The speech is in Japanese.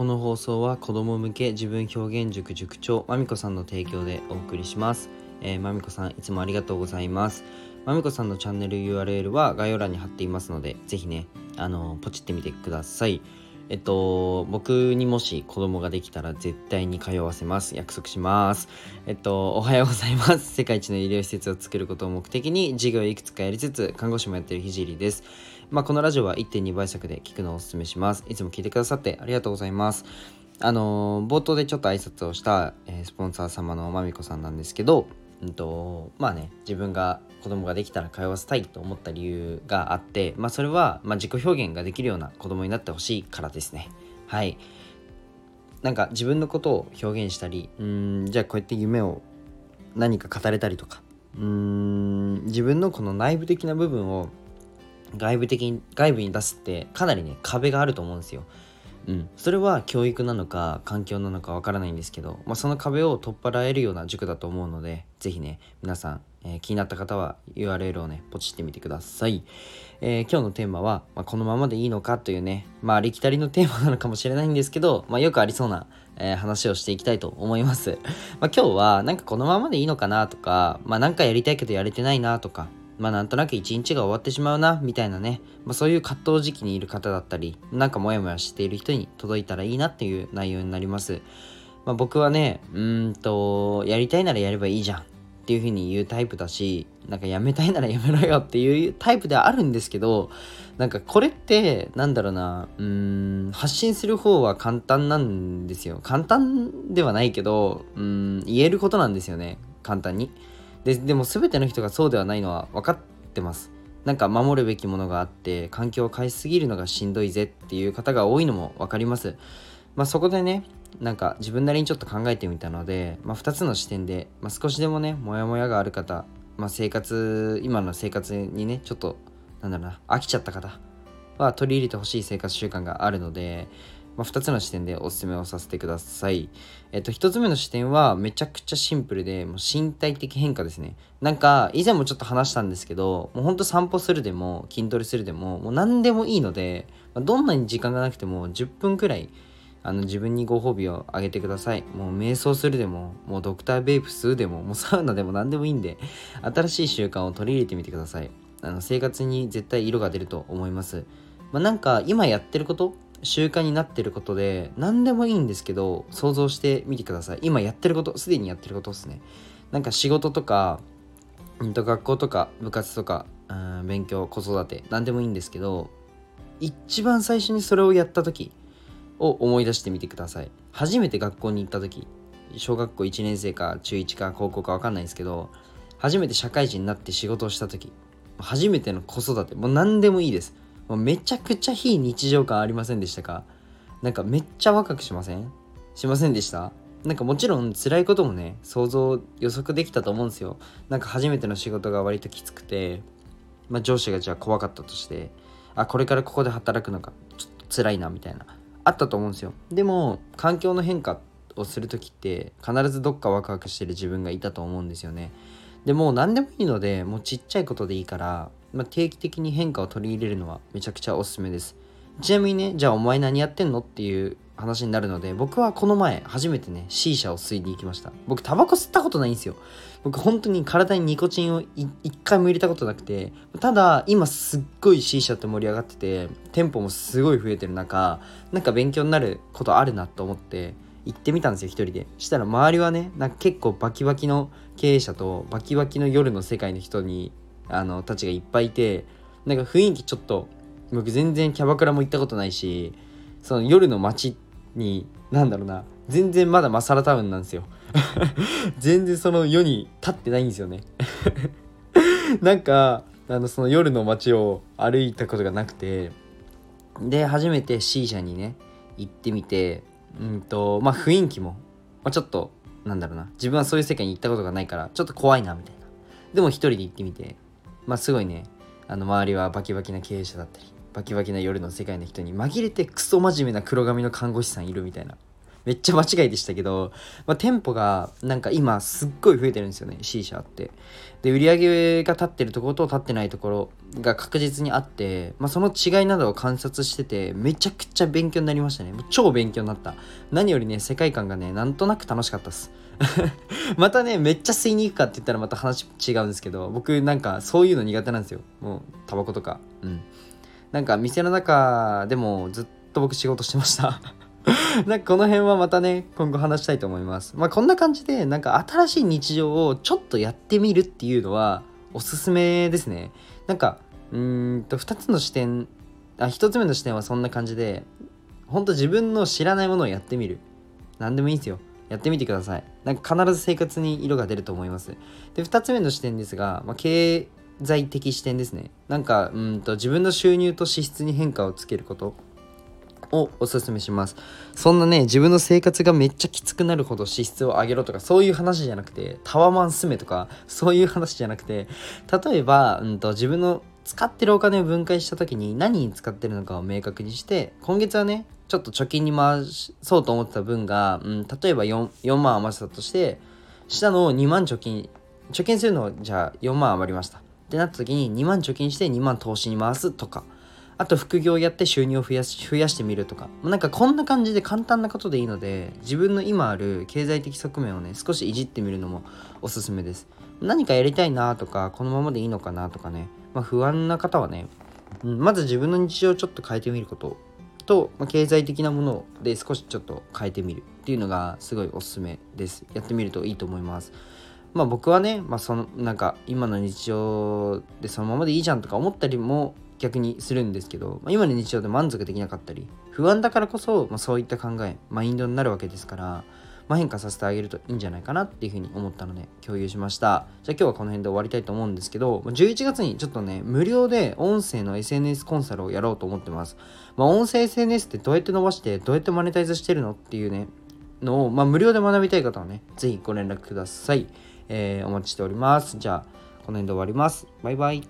この放送は子供向け自分表現塾塾長まみこさんの提供でお送りします、えー、まみこさんいつもありがとうございます。まみこさんのチャンネル URL は概要欄に貼っていますのでぜひねあのポチってみてください。えっと、僕にもし子供ができたら絶対に通わせます。約束します。えっと、おはようございます。世界一の医療施設を作ることを目的に授業いくつかやりつつ、看護師もやってるひじりです。まあ、このラジオは1.2倍速で聞くのをお勧めします。いつも聞いてくださってありがとうございます。あの、冒頭でちょっと挨拶をした、え、スポンサー様のまみこさんなんですけど、うんと、まあね、自分が子供ができたら通わせたいと思った理由があって、まあ、それは、まあ、自己表現ができるような子供になってほしいからですね。はい。なんか自分のことを表現したり、うん、じゃあこうやって夢を何か語れたりとか、うん、自分のこの内部的な部分を外部的に外部に出すってかなりね壁があると思うんですよ。うん、それは教育なのか環境なのかわからないんですけど、まあ、その壁を取っ払えるような塾だと思うので是非ね皆さん、えー、気になった方は URL をねポチってみてください、えー、今日のテーマは、まあ、このままでいいのかというねまあありきたりのテーマなのかもしれないんですけど、まあ、よくありそうな、えー、話をしていきたいと思います、まあ、今日はなんかこのままでいいのかなとか、まあ、なんかやりたいけどやれてないなとかまあなんとなく一日が終わってしまうな、みたいなね、まあそういう葛藤時期にいる方だったり、なんかモヤモヤしている人に届いたらいいなっていう内容になります。まあ僕はね、うんと、やりたいならやればいいじゃんっていう風に言うタイプだし、なんかやめたいならやめろよっていうタイプではあるんですけど、なんかこれって、なんだろうな、うん、発信する方は簡単なんですよ。簡単ではないけど、うん、言えることなんですよね、簡単に。ででも全ての人がそうではないのは分かってます。なんか守るべきものがあって環境を変えすぎるのがしんどいぜっていう方が多いのも分かります。まあそこでねなんか自分なりにちょっと考えてみたので、まあ、2つの視点で、まあ、少しでもねモヤモヤがある方、まあ、生活今の生活にねちょっとなんだろうな飽きちゃった方は取り入れてほしい生活習慣があるので、まあ、2つの視点でおすすめをさせてください。えっと、1つ目の視点はめちゃくちゃシンプルで、もう身体的変化ですね。なんか、以前もちょっと話したんですけど、もうほんと散歩するでも、筋トレするでも、もう何でもいいので、まどんなに時間がなくても10分くらい、あの自分にご褒美をあげてください。もう瞑想するでも、もうドクターベイプ吸うでも、もうサウナでも何でもいいんで、新しい習慣を取り入れてみてください。あの生活に絶対色が出ると思います。まあ、なんか今やってること習慣になってることで何でもいいんですけど想像してみてください。今やってることすでにやってることですね。なんか仕事とか、うんと、学校とか部活とか、うん、勉強子育て何でもいいんですけど一番最初にそれをやった時を思い出してみてください。初めて学校に行った時小学校1年生か中1か高校か分かんないんですけど初めて社会人になって仕事をした時初めての子育てもう何でもいいです。もうめちゃくちゃ非日常感ありませんでしたか？なんかめっちゃ若くしません？しませんでした？なんかもちろん辛いこともね想像予測できたと思うんですよ。なんか初めての仕事が割ときつくて、まあ、上司がじゃあ怖かったとしてあこれからここで働くのがちょっと辛いなみたいなあったと思うんですよ。でも環境の変化をする時って必ずどっかワクワクしてる自分がいたと思うんですよね。でも何でもいいのでもうちっちゃいことでいいからまあ、定期的に変化を取り入れるのはめちゃくちゃおすすめです。ちなみにね、じゃあお前何やってんのっていう話になるので、僕はこの前初めてね、C 社を吸いに行きました。僕タバコ吸ったことないんですよ。僕本当に体にニコチンを一回も入れたことなくて、ただ今すっごい C 社って盛り上がってて、店舗もすごい増えてる中、なんか勉強になることあるなと思って、行ってみたんですよ、一人で。したら周りはね、なんか結構バキバキの経営者とバキバキの夜の世界の人にあのたちがいっぱいいてなんか雰囲気ちょっと僕全然キャバクラも行ったことないしその夜の街に何だろうな全然まだマサラタウンなんですよ。全然その世に立ってないんですよね。なんかあのその夜の街を歩いたことがなくてで初めて C 社にね行ってみてうんとまあ雰囲気も、まあ、ちょっとなんだろうな自分はそういう世界に行ったことがないからちょっと怖いなみたいな。でも一人で行ってみて。まあすごいね。あの周りはバキバキな経営者だったりバキバキな夜の世界の人に紛れてクソ真面目な黒髪の看護師さんいるみたいな。めっちゃ間違いでしたけど、まあ、店舗がなんか今すっごい増えてるんですよね C 社って。で売り上げが立ってるところと立ってないところが確実にあって、まあ、その違いなどを観察しててめちゃくちゃ勉強になりましたね。もう超勉強になった。何よりね世界観がねなんとなく楽しかったっす。またねめっちゃ吸いに行くかって言ったらまた話違うんですけど僕なんかそういうの苦手なんですよ。もうタバコとか。うん。なんか店の中でもずっと僕仕事してました。なんかこの辺はまたね、今後話したいと思います。まあこんな感じで、なんか新しい日常をちょっとやってみるっていうのはおすすめですね。なんか、うんと2つの視点、あ、1つ目の視点はそんな感じで、ほんと自分の知らないものをやってみる。何でもいいですよ。やってみてください。なんか必ず生活に色が出ると思います。で、2つ目の視点ですが、まあ、経済的視点ですね。なんか、うんと自分の収入と支出に変化をつけること。をおすすめします。そんなね自分の生活がめっちゃきつくなるほど支出を上げろとかそういう話じゃなくてタワマン住めとかそういう話じゃなくて例えば、うんと、自分の使ってるお金を分解した時に何に使ってるのかを明確にして今月はねちょっと貯金に回そうと思ってた分が、うん、例えば 4, 4万余したとして下の2万貯金貯金するのじゃあ4万余りました。ってなった時に2万貯金して2万投資に回すとか。あと副業やって収入を増やし増やしてみるとか。なんかこんな感じで簡単なことでいいので自分の今ある経済的側面をね少しいじってみるのもおすすめです。何かやりたいなとかこのままでいいのかなとかね、まあ、不安な方はね、うん、まず自分の日常をちょっと変えてみること。と、まあ、経済的なもので少しちょっと変えてみる。っていうのがすごいおすすめです。やってみるといいと思います。まあ僕はね、まあ、そのなんか今の日常でそのままでいいじゃんとか思ったりも逆にするんですけど、ま、今の日常で満足できなかったり不安だからこそ、まあ、そういった考えマインドになるわけですから、まあ、変化させてあげるといいんじゃないかなっていうふうに思ったので共有しました。じゃあ今日はこの辺で終わりたいと思うんですけど11月にちょっとね無料で音声の SNS コンサルをやろうと思ってます、まあ、音声 SNS ってどうやって伸ばしてどうやってマネタイズしてるのっていうねのを、まあ、無料で学びたい方はね是非ご連絡ください、えー、お待ちしております。じゃあこの辺で終わります。バイバイ。